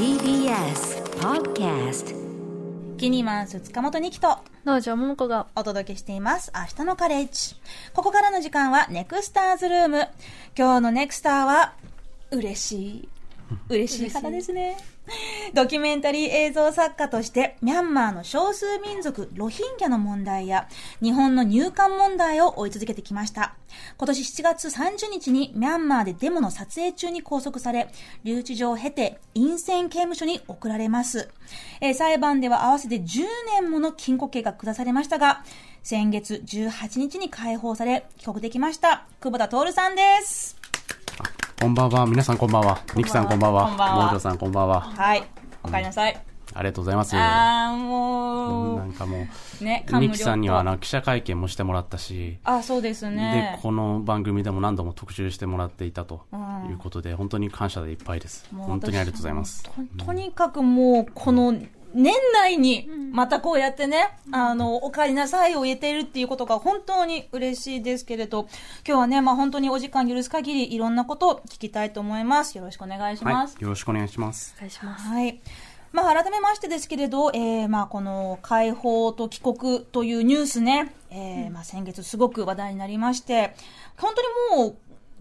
TBS Podcast キニマンス塚本二木と道場桃子がお届けしています。明日のカレッジ。ここからの時間はネクスターズルーム。今日のネクスターは、嬉しい。嬉しい方ですね。ドキュメンタリー映像作家として、ミャンマーの少数民族ロヒンギャの問題や、日本の入管問題を追い続けてきました。今年7月30日にミャンマーでデモの撮影中に拘束され、留置場を経て、陰線刑務所に送られます。えー裁判では合わせて10年もの禁錮刑が下されましたが、先月18日に解放され、帰国できました。久保田徹さんです。こんばんは。皆さんこんばんは。ニキさんこんばんは。こんばんはモージョさんこんばんは。はい。おかえりなさい。ありがとうございます。あー、もう、なんかもね、う、感無量ニキさんにはとな記者会見もしてもらったし、あ、そうですねで、。この番組でも何度も特集してもらっていたということで、本当に感謝でいっぱいです。本当にありがとうございます。ととにかくもう、この、年内に、またこうやってね、あの、お帰りなさいを言えているっていうことが本当に嬉しいですけれど、今日はね、まあ本当にお時間許す限り、いろんなことを聞きたいと思います。よろしくお願いしはます。い。よろしくお願いします。お願いします。はい。まあ、改めましてですけれど、えー、まあ、この解放と帰国というニュースね、えーまあ、先月すごく話題になりまして、本当にもう、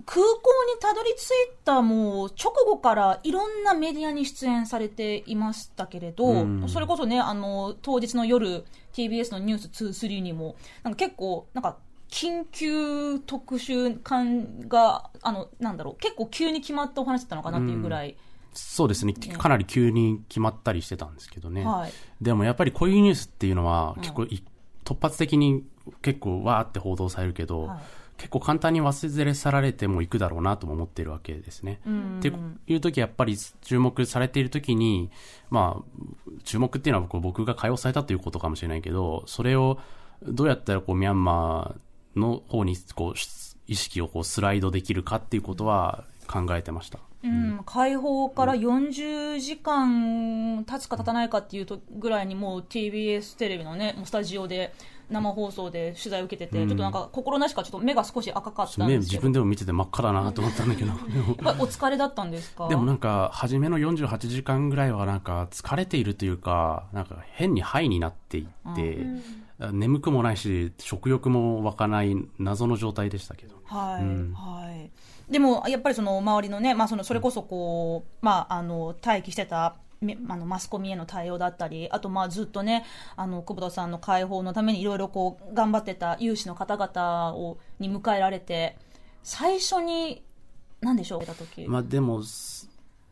空港にたどり着いたもう直後からいろんなメディアに出演されていましたけれど、うんそれこそね、あの、当日の夜、TBS のニュース2、3にも、なんか結構、なんか、緊急特集感が、あの、なんだろう、結構急に決まったお話だったのかなっていうぐらい、そうですね。かなり急に決まったりしてたんですけどね。はい。でもやっぱりこういうニュースっていうのは、結構い突発的に結構わーって報道されるけど、はい結構簡単に忘れ去られてもいくだろうなとも思ってるわけですね。っていう時やっぱり注目されている時に、まあ、注目っていうのは僕が解放されたということかもしれないけど、それをどうやったらこうミャンマーの方にこう意識をこうスライドできるかっていうことは考えてました。うん、解放から40時間経つか経たないかっていうとぐらいにもう TBS テレビのね、もうスタジオで生放送で取材を受けてて、ちょっとなんか心なしかちょっと目が少し赤かったん目です自分でも見てて真っ赤だなと思ったんだけど。やっぱりお疲れだったんですか？でもなんか、初めの48時間ぐらいはなんか疲れているというか、なんか変にハイになっていって、眠くもないし、食欲も湧かない謎の状態でしたけど。はい、うんはい。でも、やっぱりその周りのね、まあその、それこそこう、まあ、あの、待機してた、めあのマスコミへの対応だったり、あとまあずっとね、あの、久保田さんの解放のためにいろいろこう、頑張ってた有志の方々を、に迎えられて、最初に、何でしょう、た時。まあでも、す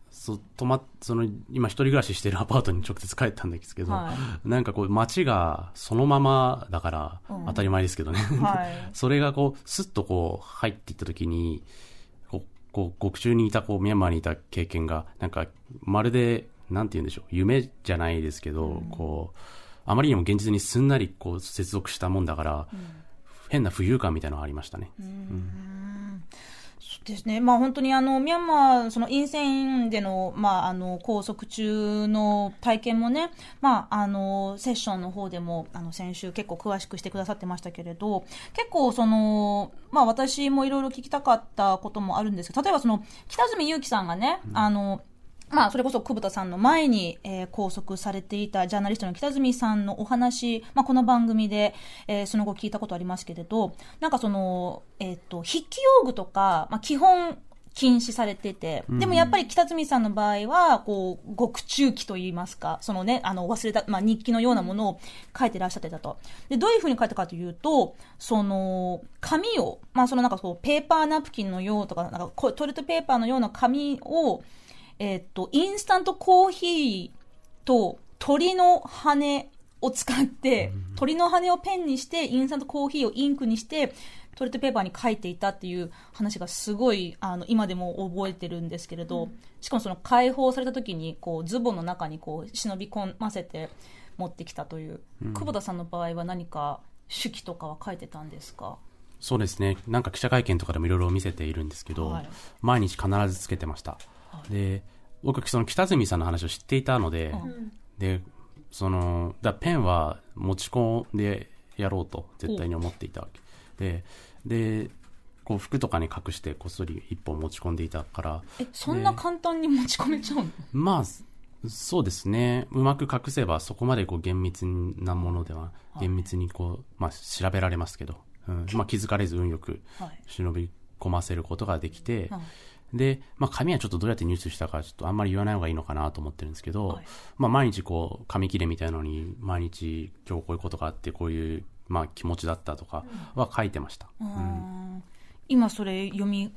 そう、泊まっ、その、今一人暮らししてるアパートに直接帰ったんですけど、はなんかこう街がそのままだから、当たり前ですけどね。はい それがこう、スッとこう入っていった時に、こう獄中にいた、こう、ミャンマーにいた経験が、なんか、まるで、なんて言うんでしょう、夢じゃないですけど、こう、あまりにも現実にすんなりこう接続したもんだから、変な浮遊感みたいなのがありましたね。ですね。まあ本当にあの、ミャンマー、その陰線での、まああの、拘束中の体験もね、まああの、セッションの方でも、あの、先週結構詳しくしてくださってましたけれど、結構その、まあ私もいろいろ聞きたかったこともあるんですけど、例えばその、北住祐樹さんがね、あの、まあ、それこそ久保田さんの前に、えー拘束されていたジャーナリストの北住さんのお話、まあ、この番組で、えーその後聞いたことありますけれど、なんかその、えっ、と、筆記用具とか、まあ、基本、禁止されてて、でもやっぱり北住さんの場合は、こう、獄中記といいますか、そのね、あの、忘れた、まあ、日記のようなものを書いてらっしゃってたと。で、どういうふうに書いたかというと、その、紙を、まあ、そのなんかこう、ペーパーナプキンのようとか、なんかこうトイレットペーパーのような紙を、えっと、インスタントコーヒーと鳥の羽を使って、鳥の羽をペンにして、インスタントコーヒーをインクにして、トイレットペーパーに書いていたっていう話がすごい、あの、今でも覚えてるんですけれど、しかもその解放された時に、こう、ズボンの中にこう、忍び込ませて持ってきたという、久保田さんの場合は何か手記とかは書いてたんですか？そうですね。なんか記者会見とかでもいろいろ見せているんですけど、はい。毎日必ずつけてました。で、僕、その北住さんの話を知っていたので、で、その、だペンは持ち込んでやろうと絶対に思っていたわけ。で、で、こう服とかに隠してこっそり一本持ち込んでいたから、え、そんな簡単に持ち込めちゃうの？まあ、そうですね。うまく隠せばそこまでこう厳密なものでは、厳密にこう、まあ調べられますけど、うん、まあ気づかれず運よくはい。忍び込ませることができて、はいで、まあ紙はちょっとどうやって入手したかちょっとあんまり言わない方がいいのかなと思ってるんですけど、はい。まあ毎日こう紙切れみたいなのに毎日今日こういうことがあってこういうまあ気持ちだったとかは書いてました。うん。今それ読み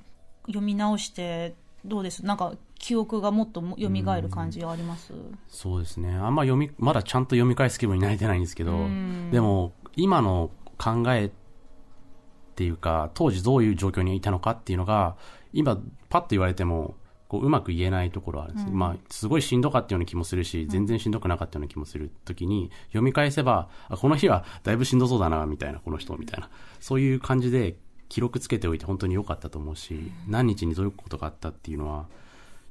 読み直してどうです？なんか記憶がもっと蘇る感じあります、そうですね。あんま読み、まだちゃんと読み返す気分になれてないんですけど、でも、今の考えっていうか、当時どういう状況にいたのかっていうのが、今、パッと言われても、こう、うまく言えないところはあるんです、まあ、すごいしんどかったような気もするし、全然しんどくなかったような気もするときに、読み返せば、あ、この日はだいぶしんどそうだな、みたいな、この人、みたいな。そういう感じで、記録つけておいて本当に良かったと思うし、何日にどういうことがあったっていうのは、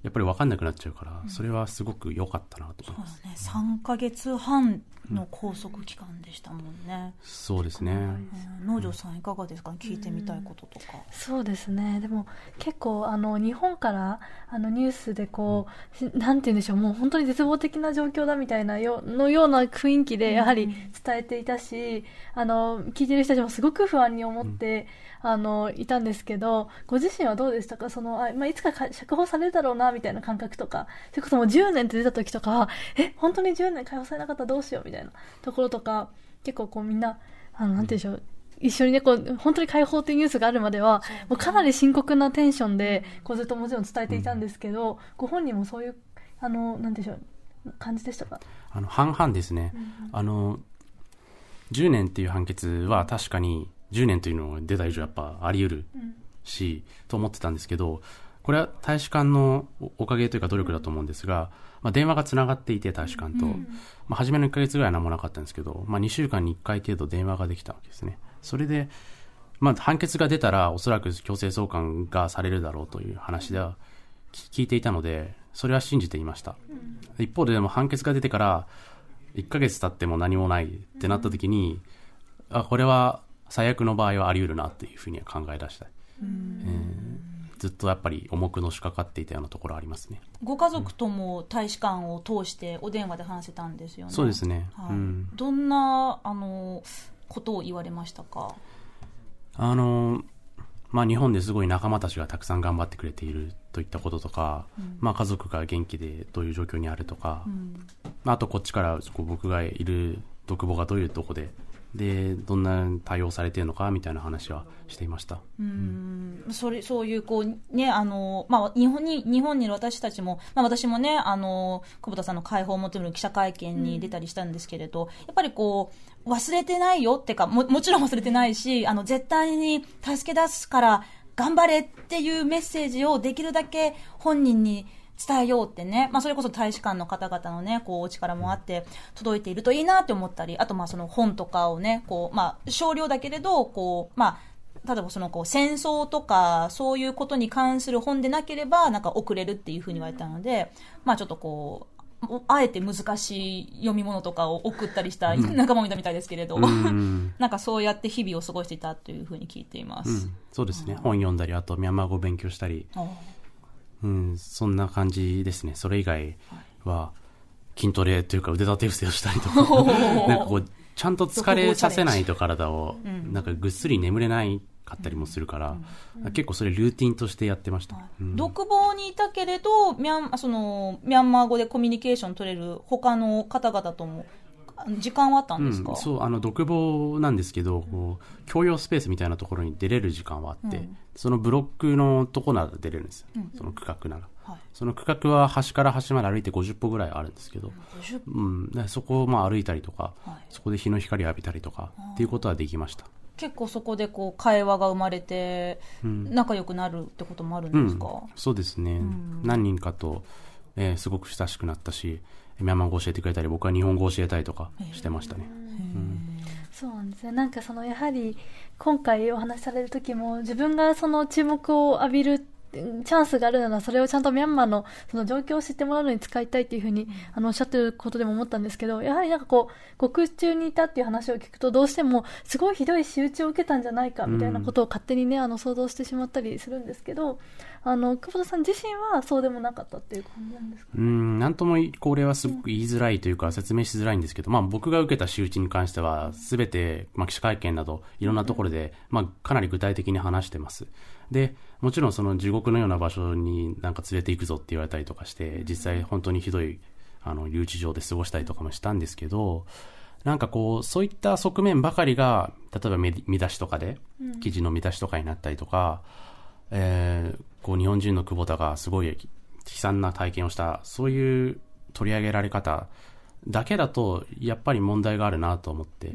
やっぱり分かんなくなっちゃうから、それはすごく良かったなと思います。ね、3ヶ月半の拘束期間でしたもんね、そうですね。うん。農場さんいかがですか？聞いてみたいこととか、そうですね。でも結構あの日本からあのニュースでこう、しなんて言うんでしょう。もう本当に絶望的な状況だみたいなよのような雰囲気でやはり伝えていたし、あの聞いてる人たちもすごく不安に思って、あのいたんですけどご自身はどうでしたか？そのあ、まあ、いつかか釈放されるだろうなみたいな感覚とかそれこそもう10年って出た時とかはえ本当に10年解放されなかったらどうしようみたいなところとか結構こうみんなあのなんて言うんでしょう。一緒にね、こう、本当に解放っていうニュースがあるまでは、もうかなり深刻なテンションで、こうずっともちろん伝えていたんですけど、ご本人もそういう、あの、なんでしょう、感じでしたか？あの、半々ですね。あの、10年っていう判決は確かに10年というのが出た以上やっぱあり得るし、と思ってたんですけど、これは大使館のおおかげというか努力だと思うんですが、まあ、電話がつながっていて大使館と、まあ、初めの1ヶ月ぐらいは何もなかったんですけど、まあ、2週間に1回程度電話ができたわけですね。それで、まあ、判決が出たらおそらく強制送還がされるだろうという話ではき聞いていたので、それは信じていました。一方ででも判決が出てから1ヶ月経っても何もないってなった時に、あ、これは最悪の場合はあり得るなっていうふうには考え出した。えーずっとやっぱり重くのしかかっていたようなところありますね。ご家族とも大使館を通してお電話で話せたんですよねそうですね。はいうん。どんなあのことを言われましたか？あの、まあ、日本ですごい仲間たちがたくさん頑張ってくれているといったこととか、まあ、家族が元気でどういう状況にあるとか、まあ、あとこっちから僕がいる独房がどういうとこで、で、どんな対応されてるのかみたいな話はしていました。うん。それそういうこうねあのまあ日本に日本にいる私たちもまあ私もねあの久保田さんの解放を求める記者会見に出たりしたんですけれど、やっぱりこう忘れてないよってかももちろん忘れてないしあの絶対に助け出すから頑張れっていうメッセージをできるだけ本人に伝えようってね、まあ、それこそ大使館の方々のね、こう、お力もあって、届いているといいなって思ったり、あと、まあ、その本とかをね、こう、まあ、少量だけれど、こう、まあ、例えばそのこう戦争とかそういうことに関する本でなければなんか遅れるっていうふうに言われたので、まあちょっとこうおあえて難しい読み物とかを送ったりした仲間もいたみたいですけれど、うん。なんかそうやって日々を過ごしていたというふうに聞いています。うん、そうですね。本読んだり、あとミャンマー語勉強したり、あうん、そんな感じですね。それ以外は、筋トレというか腕立て伏せをしたりとか、なんかこう、ちゃんと疲れさせないと体を、なんかぐっすり眠れないかったりもするから、結構それルーティンとしてやってました。うん。独房にいたけれどミャンそのミャンマー語でコミュニケーション取れる他の方々とも時間はあったんですか、うん、そう、あの、独房なんですけど、こう、共用スペースみたいなところに出れる時間はあって、そのブロックのとこなら出れるんですよ。その区画なら。はい。その区画は端から端まで歩いて50歩ぐらいあるんですけど、50うん、でそこをまあ歩いたりとか、はい。そこで日の光を浴びたりとか、っていうことはできました。結構そこでこう会話が生まれて仲良くなるってこともあるんですか、そうですね。何人かと、えーすごく親しくなったし、ミャンマー語教えてくれたり、僕は日本語を教えたりとかしてましたね。そうなんですね。なんかそのやはり今回お話しされる時も自分がその注目を浴びるチャンスがあるならそれをちゃんとミャンマーのその状況を知ってもらうのに使いたいっていうふうに、あのおっしゃってることでも思ったんですけどやはりなんかこう獄中にいたっていう話を聞くとどうしてもすごいひどい仕打ちを受けたんじゃないかみたいなことを勝手にねあの想像してしまったりするんですけどあの久保田さん自身はそうでもなかったっていう感じなんですか？うんなんともこれはすごく言いづらいというか説明しづらいんですけど、まあ、僕が受けた仕打ちに関しては全て、まあ、記者会見などいろんなところで、まあ、かなり具体的に話してますでもちろんその地獄のような場所になんか連れて行くぞって言われたりとかして実際本当にひどいあの留置場で過ごしたりとかもしたんですけどなんかこうそういった側面ばかりが例えば見見出しとかで記事の見出しとかになったりとか、えーこう日本人の久保田がすごい悲惨な体験をしたそういう取り上げられ方だけだとやっぱり問題があるなと思って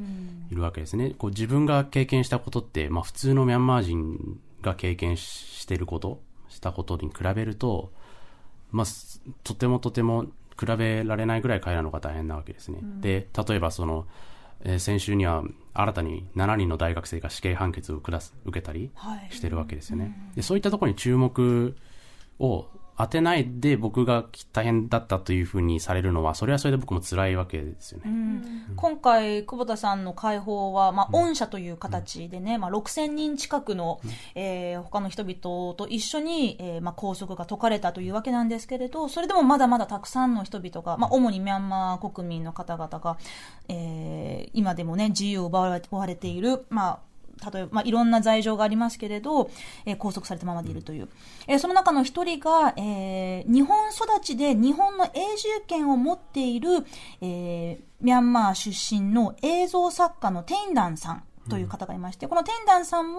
いるわけですね。こう自分が経験したことって、まあ、普通のミャンマー人が経験してることしたことに比べると、まあ、すとてもとても比べられないぐらい彼らの方が大変なわけですね。で例えばその、えー先週には新たに7人の大学生が死刑判決を下す受けたりはいしてるわけですよね。でそういったところに注目を当てないで僕が大変だったというふうにされるのはそれはそれで僕も辛いわけですよね。今回、久保田さんの解放は、まあ、御社という形でね、まあ、6000人近くの、えー他の人々と一緒に、えーまあ、拘束が解かれたというわけなんですけれど、それでもまだまだたくさんの人々が、まあ、主にミャンマー国民の方々が、えー今でもね、自由を奪われ奪われている、まあ、例えば、まあ、いろんな罪状がありますけれど、えー拘束されたままでいるという。えーその中の一人が、えー日本育ちで日本の永住権を持っている、えーミャンマー出身の映像作家のテインダンさん。という方がいまして、このテインダンさんも、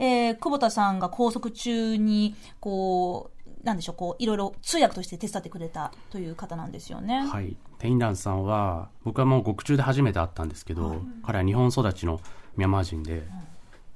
えー久保田さんが拘束中に、こう、なんでしょう、こう、いろいろ通訳として手伝ってくれたという方なんですよね。はい。テインダンさんは、僕はもう獄中で初めて会ったんですけど、彼は日本育ちのミャンマー人で、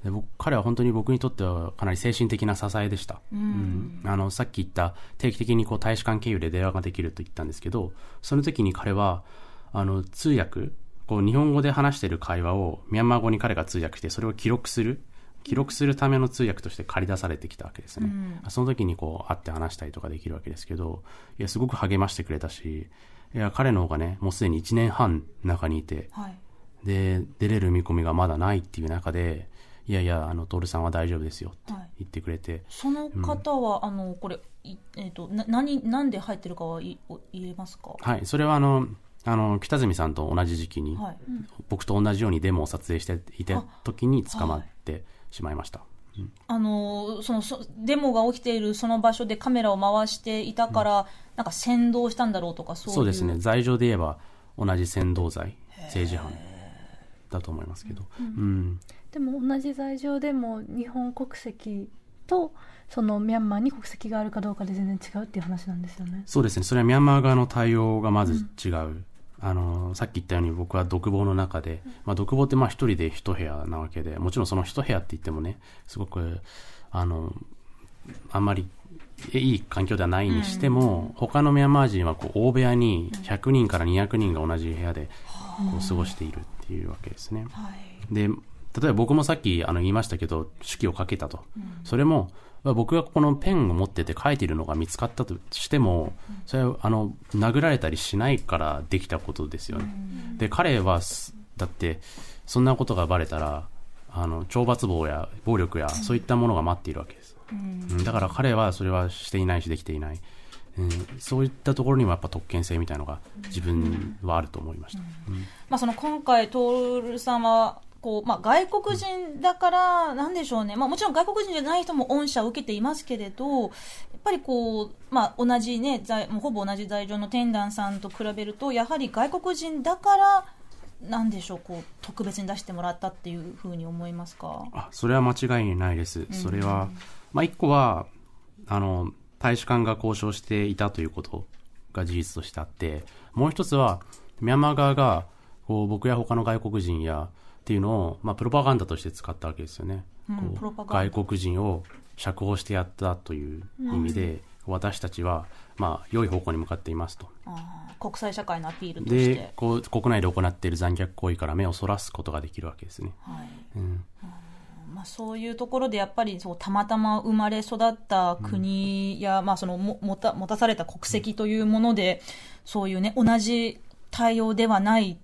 で僕彼は本当に僕にとってはかなり精神的な支えでした。うんあの、さっき言った定期的にこう大使館経由で電話ができると言ったんですけど、その時に彼は、あの、通訳、こう日本語で話している会話をミャンマー語に彼が通訳して、それを記録する。記録するための通訳として借り出されてきたわけですね。その時にこう会って話したりとかできるわけですけど、いや、すごく励ましてくれたし、いや、彼の方がね、もうすでに1年半中にいて、はい。で、出れる見込みがまだないっていう中で、いやいや、あの、徹さんは大丈夫ですよってはい。言ってくれて、その方は、あの、これ、いえっ、と、な、何、なんで入ってるかはいお言えますか？はい、それはあの、あの、北住さんと同じ時期に、はい。僕と同じようにデモを撮影していた時に捕まってしまいました。うん。あのそのそデモが起きているその場所でカメラを回していたから、なんか先導したんだろうとかそうですね、罪状で言えば同じ扇動罪、政治犯だと思いますけど、うんでも同じ罪状でも日本国籍とそのミャンマーに国籍があるかどうかで全然違うっていう話なんですよね。そうですね、それはミャンマー側の対応がまず違う。あのさっき言ったように僕は独房の中で、まあ、独房ってまあ一人で一部屋なわけでもちろんその一部屋って言ってもねすごくあのあんまりいい環境ではないにしても、他のミャンマー人はこう大部屋に100人から200人が同じ部屋でこう過ごしているっていうわけですね。はいで例えば僕もさっきあの言いましたけど手記をかけたと、それもまあ僕がこのペンを持ってて書いているのが見つかったとしてもそれはあの殴られたりしないからできたことですよね、で彼はすだってそんなことがバレたらあの懲罰棒や暴力やそういったものが待っているわけです、うん。だから彼はそれはしていないしできていない、うん、そういったところにもやっぱ特権性みたいのが自分はあると思いました、うん。まあ、その今回、徹さんはこう、まあ、外国人だから、なんでしょうね、まあ、もちろん外国人じゃない人も恩赦を受けていますけれど、やっぱりこう、まあ、同じね、罪もうほぼ同じ罪状のテンダンさんと比べると、やはり外国人だから、なんでしょう、こう特別に出してもらったっていうふうに思いますか？あそれは間違いないです。それは、まあ、一個は、あの、大使館が交渉していたということが事実としてあって、もう一つは、ミャンマー側が、こう、僕や他の外国人や、っていうのを、まあ、プロパガンダとして使ったわけですよね。うん外国人を釈放してやったという意味で、私たちは、まあ、良い方向に向かっていますと。国際社会のアピールとしでて、。こう、国内で行っている残虐行為から目をそらすことができるわけですね。はいうん。まあ、そういうところでやっぱりそうたまたま生まれ育った国や、うん、まあ、そのも持た持たされた国籍というもので、そういうね同じ対応ではない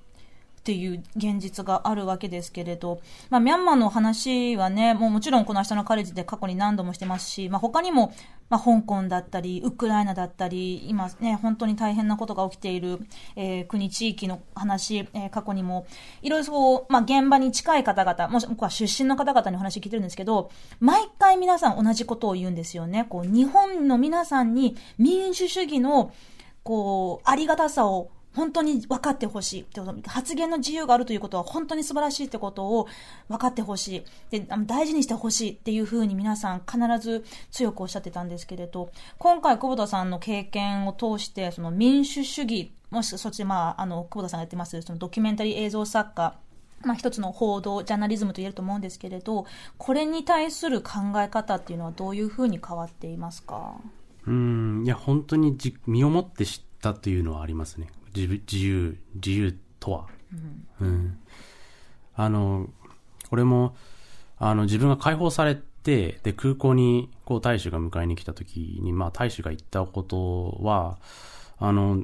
っていう現実があるわけですけれど、まあ、ミャンマーの話はね、もうもちろんこの明日のカレッジで過去に何度もしてますし、まあ、他にも、まあ、香港だったり、ウクライナだったり、今ね、本当に大変なことが起きている、えー、国、地域の話、えー、過去にも、いろいろそう、まあ、現場に近い方々、もしくは出身の方々にお話聞いてるんですけど、毎回皆さん同じことを言うんですよね。こう、日本の皆さんに民主主義の、こう、ありがたさを本当に分かってほしいってこと、発言の自由があるということは本当に素晴らしいってことを分かってほしい。で、大事にしてほしいっていうふうに皆さん必ず強くおっしゃってたんですけれど、今回久保田さんの経験を通して、その民主主義、もしそっち、まあ、あの、久保田さんがやってます、そのドキュメンタリー映像作家、まあ一つの報道、ジャーナリズムと言えると思うんですけれど、これに対する考え方っていうのはどういうふうに変わっていますか？うん、いや、本当にじ身をもって知ったというのはありますね。自自由、自由とは？うん、うん。あの、これも、あの、自分が解放されて、で、空港に、こう、大使が迎えに来た時に、まあ、大使が言ったことは、あの、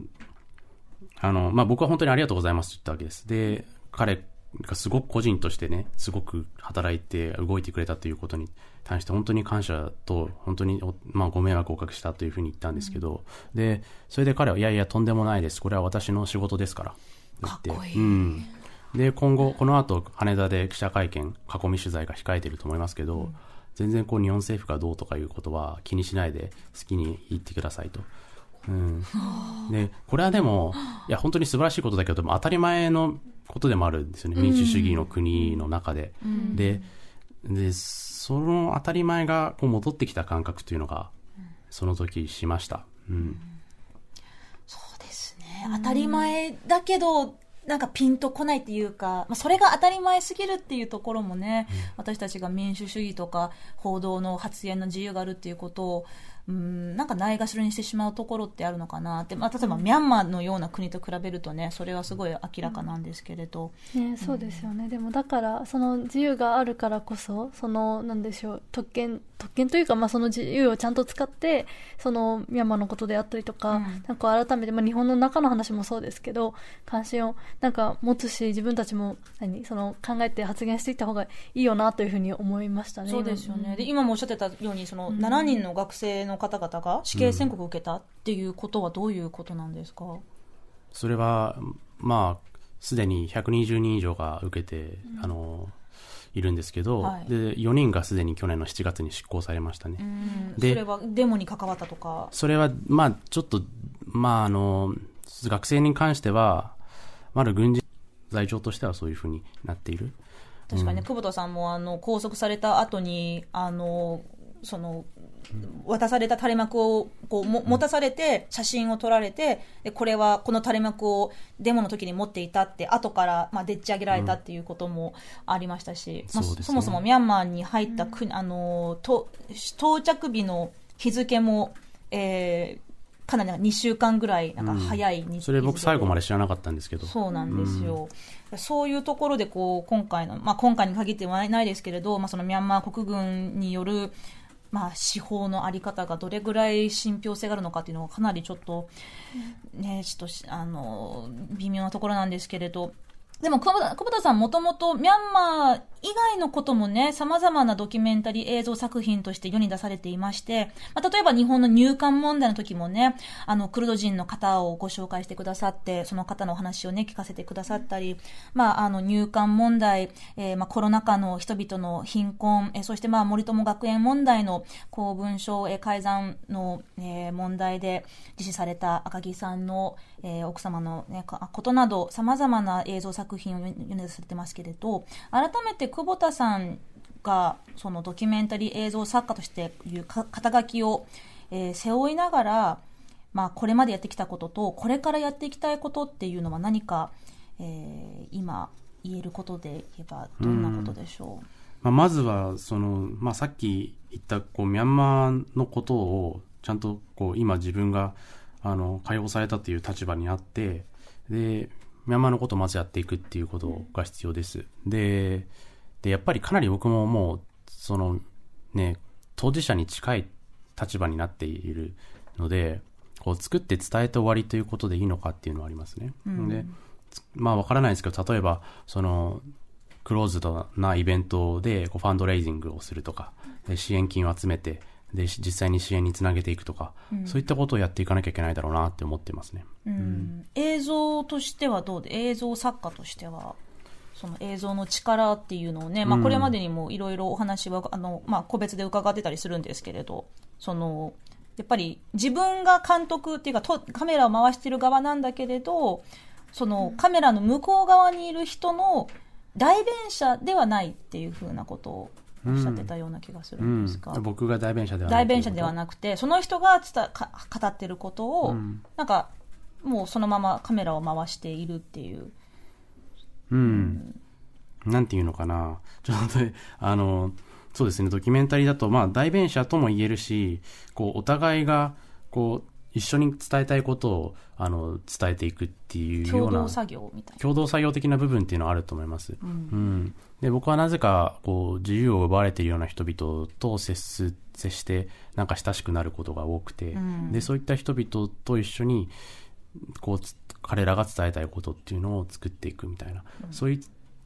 あの、まあ、僕は本当にありがとうございますって言ったわけです。で、彼がすごく個人としてね、すごく働いて動いてくれたということに対して本当に感謝と、本当に、まあ、ご迷惑をおかけしたというふうに言ったんですけど、うん、で、それで彼は、いやいや、とんでもないです。これは私の仕事ですから。かっこいい。うん。で、今後、この後、羽田で記者会見、囲み取材が控えていると思いますけど、うん、全然こう、日本政府がどうとかいうことは気にしないで、好きに言ってくださいと。うん。で、これはでも、いや、本当に素晴らしいことだけど、当たり前のことでもあるんですよね。民主主義の国の中で。うん、で、で、その当たり前がこう戻ってきた感覚というのが、その時しました。うん。そうですね。当たり前だけど、なんかピンとこないっていうか、まあ、それが当たり前すぎるっていうところもね、うん、私たちが民主主義とか報道の発言の自由があるっていうことをうん、なんかないがしろにしてしまうところってあるのかなって、まあ、例えばミャンマーのような国と比べるとね、それはすごい明らかなんですけれど。ね、そうですよね。うん、でもだから、その自由があるからこそ、その、なんでしょう、特権、特権というか、まあ、その自由をちゃんと使って、そのミャンマーのことであったりとか、うん、なんか改めて、まあ、日本の中の話もそうですけど、関心をなんか持つし、自分たちも、何、その考えて発言していった方がいいよなというふうに思いましたね。そうですよね。で、今もおっしゃってたように、その、7人の学生の方々が死刑宣告を受けたっていうことはどういうことなんですか、うん、それは、まあ、すでに120人以上が受けて、うん、あの、いるんですけど、はい、で4人がすでに去年の7月に執行されましたね。でそれはデモに関わったとか？それは、まあ、ちょっと、まあ、あの、学生に関しては、まだ軍事罪状としてはそういうふうになっている。確かに、ね、久保田さんもあの拘束された後にあのその渡された垂れ幕をこうも持たされて写真を撮られてでこれはこの垂れ幕をデモの時に持っていたって後からまあでっち上げられたっていうこともありましたし、まあ、そもそもミャンマーに入った国、あのと到着日の日付も、えー、かなり2週間ぐらいなんか早い日、うん、それ僕最後まで知らなかったんですけど。そうなんですよ、うん、そういうところでこう今回の、まあ、今回に限ってはないですけれど、まあ、そのミャンマー国軍によるまあ、司法の在り方がどれぐらい信憑性があるのかっていうのはかなりちょっと、ね、ちょっと、あの、微妙なところなんですけれど、でも、久保田さんもともとミャンマー以外のこともね、様々なドキュメンタリー映像作品として世に出されていまして、まあ、例えば日本の入管問題の時もね、あの、クルド人の方をご紹介してくださって、その方のお話をね、聞かせてくださったり、まあ、あの、入管問題、えー、まあ、コロナ禍の人々の貧困、えー、そしてまあ、森友学園問題の公文書、えー、改ざんの、えー、問題で実施された赤木さんの、えー、奥様のね、ことなど、様々な映像作品を読んでされてますけれど、改めて久保田さんが、そのドキュメンタリー映像作家としていう肩書きを、えー、背負いながら、まあ、これまでやってきたことと、これからやっていきたいことっていうのは何か、えー、今言えることで言えば、どんなことでしょう、まあ、まずは、その、まあ、さっき言った、こう、ミャンマーのことを、ちゃんと、こう、今自分が、あの、解放されたという立場にあって、で、ミャンマーのことをまずやっていくっていうことが必要です。で、で、やっぱりかなり僕ももう、その、ね、当事者に近い立場になっているので、こう作って伝えて終わりということでいいのかっていうのはありますね。で、まあわからないですけど、例えば、その、クローズドなイベントでこうファンドレイジングをするとか、で支援金を集めて、で、実際に支援につなげていくとか、そういったことをやっていかなきゃいけないだろうなって思ってますね。うん。映像としてはどうで映像作家としてはその映像の力っていうのをね、まあ、これまでにもいろいろお話はあの、まあ、個別で伺ってたりするんですけれどそのやっぱり自分が監督っていうかとカメラを回してる側なんだけれどそのカメラの向こう側にいる人の代弁者ではないっていうふうなことをおっしゃってたような気がするんですが、うん、僕が代弁者では代弁者ではなくてその人が伝か語ってることを、うん。なんかもうそのままカメラを回しているっていう。うん。なんていうのかな。ちょっと、あの、そうですね、ドキュメンタリーだと、まあ、代弁者とも言えるし、こう、お互いが、こう、一緒に伝えたいことを、あの、伝えていくっていうような、共同作業みたいな。共同作業的な部分っていうのはあると思います。うん。で、僕はなぜか、こう、自由を奪われているような人々と接す、接して、なんか親しくなることが多くて、んで、そういった人々と一緒に、こうつ、彼らが伝えたいことっていうのを作っていくみたいな、そういう、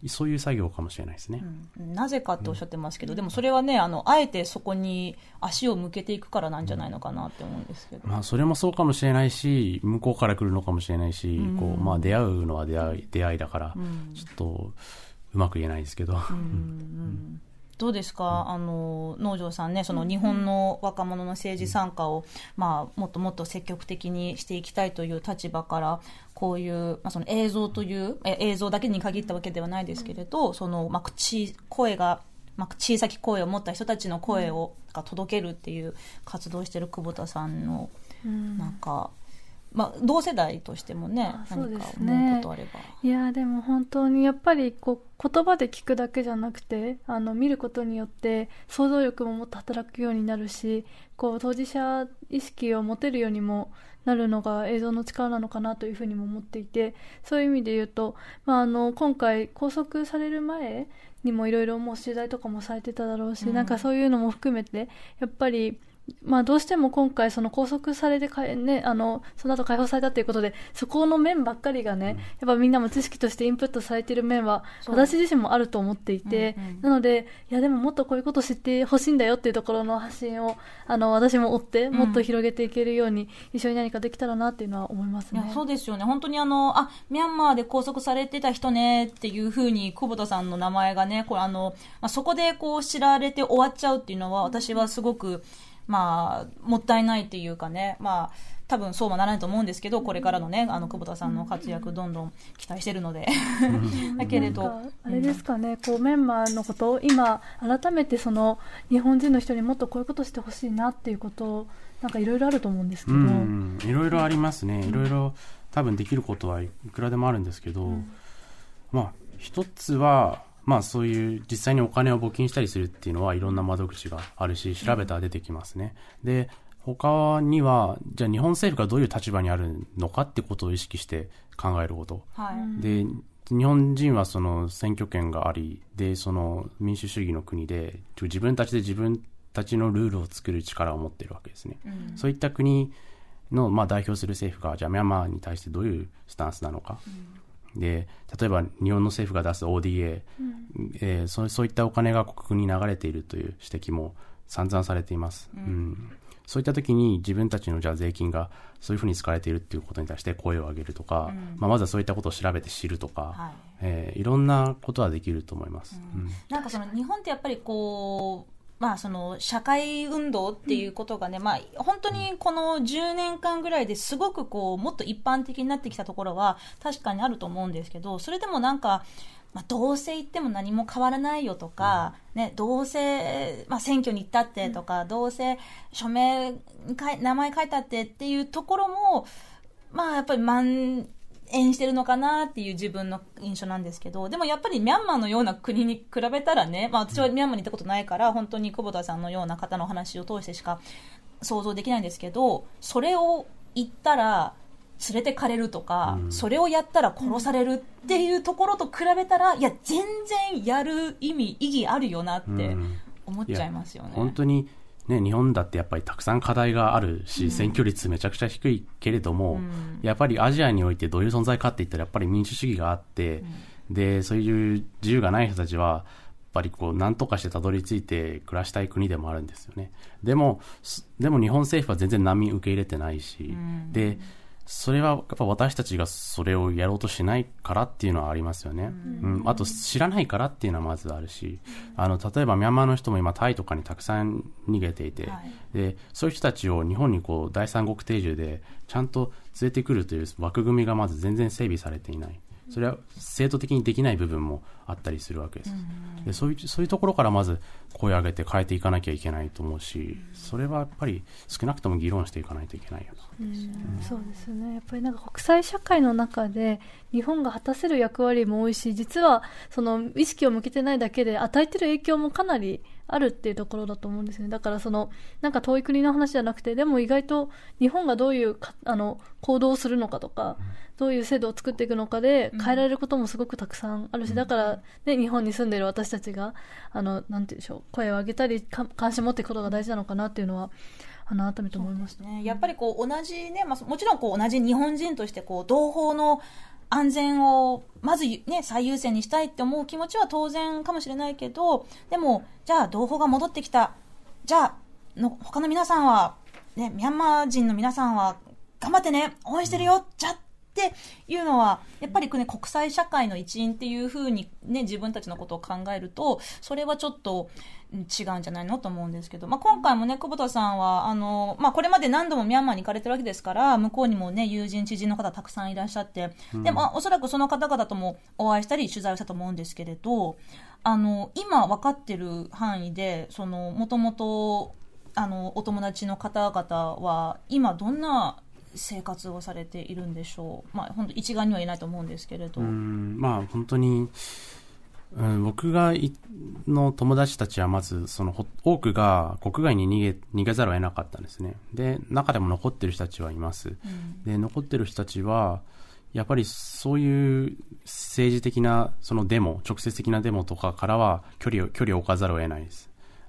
そういう作業かもしれないですね。うん。なぜかっておっしゃってますけど、でもそれはねあのあえてそこに足を向けていくからなんじゃないのかなって思うんですけど、まあ、それもそうかもしれないし、向こうから来るのかもしれないし、こう、まあ、出会うのは出会い、出会いだから、ちょっと、うまく言えないですけど。どうですか、あの農場さんねその日本の若者の政治参加を、まあ、もっともっと積極的にしていきたいという立場からこういう、まあ、その映像というえ映像だけに限ったわけではないですけれど、その、まあ、口声がまあ、小さき声を持った人たちの声をが届けるっていう活動をしている久保田さんのうん。なんか、まあ、同世代としてもねあそう何かですね思うことあれば。いやでも本当にやっぱりこう言葉で聞くだけじゃなくてあの見ることによって想像力ももっと働くようになるしこう当事者意識を持てるようにもなるのが映像の力なのかなというふうにも思っていてそういう意味で言うと、まあ、あの今回拘束される前にもいろいろもう取材とかもされてただろうし、うんなんかそういうのも含めてやっぱりまあ、どうしても今回、その拘束されてかえ、ね、あのその後解放されたということで、そこの面ばっかりがね、やっぱみんなも知識としてインプットされている面は、私自身もあると思っていて、うんうんなので、いや、でももっとこういうこと知ってほしいんだよっていうところの発信を、あの私も追って、もっと広げていけるように、一緒に何かできたらなっていうのは思いますね。そうですよね、本当にあのあミャンマーで拘束されてた人ねっていうふうに久保田さんの名前がね、これあのまあ、そこでこう知られて終わっちゃうっていうのは、私はすごく、まあ、もったいないっていうかね、まあ多分そうはならないと思うんですけど、これからのね、あの久保田さんの活躍、どんどん期待してるので、だけれどあれですかね、こうメンマーのことを今改めてその日本人の人にもっとこういうことしてほしいなっていうことをなんかいろいろあると思うんですけうど、ん、いろいろありますね。いろいろ多分できることはいくらでもあるんですけど、まあ、一つは、まあそういう実際にお金を募金したりするっていうのはいろんな窓口があるし、調べたら出てきますね。で、他には、じゃあ日本政府がどういう立場にあるのかってことを意識して考えること。はい、で、日本人はその選挙権があり、で、その民主主義の国で、自分たちで自分たちのルールを作る力を持っているわけですね。うんそういった国の、まあ、代表する政府が、じゃあミャンマーに対してどういうスタンスなのか。で、例えば日本の政府が出す ODA、えーそうそういったお金が国に流れているという指摘も散々されています。うん。そういった時に自分たちのじゃあ税金がそういうふうに使われているっていうことに対して声を上げるとか、まあ、まずはそういったことを調べて知るとか、はい。えーいろんなことはできると思います。うん。なんかその日本ってやっぱりこう、まあ、その社会運動っていうことがね、まあ、本当にこの10年間ぐらいですごくこうもっと一般的になってきたところは確かにあると思うんですけどそれでもなんか、まあ、どうせ言っても何も変わらないよとか、ね、どうせ、まあ、選挙に行ったってとか、どうせ署名名前書いたってっていうところも、まあ、やっぱり蔓延してるのかなっていう自分の印象なんですけど、でもやっぱりミャンマーのような国に比べたらね、まあ私はミャンマーに行ったことないから、本当に久保田さんのような方の話を通してしか想像できないんですけど、それを言ったら、連れてかれるとか、それをやったら殺されるっていうところと比べたら、いや、全然やる意味、意義あるよなってうん思っちゃいますよね。本当にね、日本だってやっぱりたくさん課題があるし、うん、選挙率めちゃくちゃ低いけれども、うん、やっぱりアジアにおいてどういう存在かって言ったらやっぱり民主主義があって、うん、で、そういう自由がない人たちは、やっぱりこう、何とかしてたどり着いて暮らしたい国でもあるんですよね。でも、でも日本政府は全然難民受け入れてないし、で、それはやっぱ私たちがそれをやろうとしないからっていうのはありますよね。うん、あと知らないからっていうのはまずあるし、あの、例えばミャンマーの人も今タイとかにたくさん逃げていて、はい、で、そういう人たちを日本にこう第三国定住でちゃんと連れてくるという枠組みがまず全然整備されていない。それは制度的にできない部分もあったりするわけです。でそういうそういうところからまず声を上げて変えていかなきゃいけないと思うし、それはやっぱり少なくとも議論していかないといけないよな、うん、そうですね。やっぱりなんか国際社会の中で日本が果たせる役割も多いし、実はその意識を向けてないだけで与えてる影響もかなりあるっていうところだと思うんですね。だからその、なんか遠い国の話じゃなくて、でも意外と日本がどういうあの行動をするのかとか、どういう制度を作っていくのかで変えられることもすごくたくさんあるし、だからね、日本に住んでいる私たちが、あの、なんて言うんでしょう、声を上げたり、関心を持っていくことが大事なのかなっていうのは、あの改めて思いましたね。やっぱりこう同じね、まあ、もちろんこう同じ日本人としてこう同胞の安全をまずね、最優先にしたいって思う気持ちは当然かもしれないけど、でも、じゃあ同胞が戻ってきた。じゃあ、の、他の皆さんは、ね、ミャンマー人の皆さんは、頑張ってね、応援してるよ、じゃっていうのは、やっぱり、ね、国際社会の一員っていうふうにね、自分たちのことを考えると、それはちょっと違うんじゃないのと思うんですけど、まあ、今回もね、久保田さんは、あの、まあ、これまで何度もミャンマーに行かれてるわけですから、向こうにもね、友人、知人の方たくさんいらっしゃって、でも、おそらくその方々ともお会いしたり、取材をしたと思うんですけれど、あの、今分かってる範囲で、その、もともと、あの、お友達の方々は、今どんな生活をされているんでしょう、まあ、本当一概には言えないと思うんですけれど。まあ、本当に、うん、僕がいの友達たちはまず、その多くが国外に逃げ逃げざるを得なかったんですね。で、中でも残ってる人たちはいます。うん、で、残ってる人たちは、やっぱりそういう政治的なそのデモ、直接的なデモとかからは距離を、距離を置かざるを得ないです。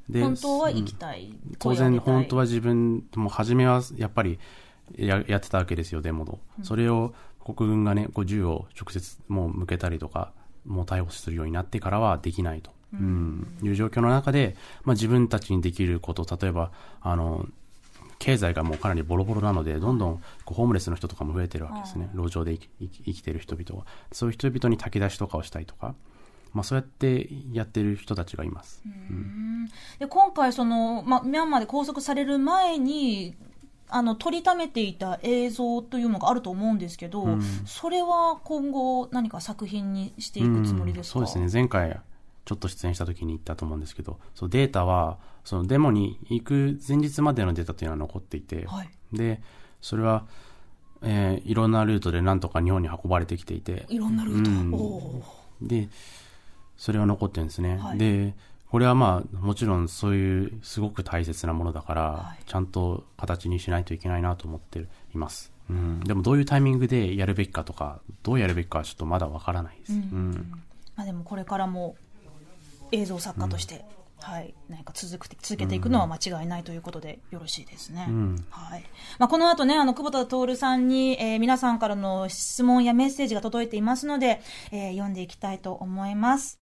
で、本当は行きたい。うん、当然、本当は自分も初めはやっぱりややってたわけですよ、デモの。それを国軍がね、こう銃を直接もう向けたりとか、もう逮捕するようになってからはできないと、うん、いう状況の中で、まあ、自分たちにできること、例えば、あの、経済がもうかなりボロボロなので、どんどんこうホームレスの人とかも増えてるわけですね。路上で生き生きてる人々は。そういう人々に炊き出しとかをしたりとか。まあ、そうやってやってる人たちがいます。うん、で今回その、まあ、ミャンマーで拘束される前にあの撮りためていた映像というのがあると思うんですけど、うん、それは今後何か作品にしていくつもりですか、うん、そうですね。前回ちょっと出演した時に言ったと思うんですけどそうデータはそのデモに行く前日までのデータというのは残っていて、はい、でそれは、えー、いろんなルートでなんとか日本に運ばれてきていて。いろんなルート、でそれは残ってるんですね、はい、でこれはまあ、もちろんそういうすごく大切なものだから、はい、ちゃんと形にしないといけないなと思っています。うん、でもどういうタイミングでやるべきかとか、どうやるべきかはちょっとまだわからないです。うん。うん、まあでもこれからも映像作家として、うん、はい、何か続く続けていくのは間違いないということでよろしいですね。うん、はい。まあこの後ね、あの、久保田徹さんに、えー、皆さんからの質問やメッセージが届いていますので、えー、読んでいきたいと思います。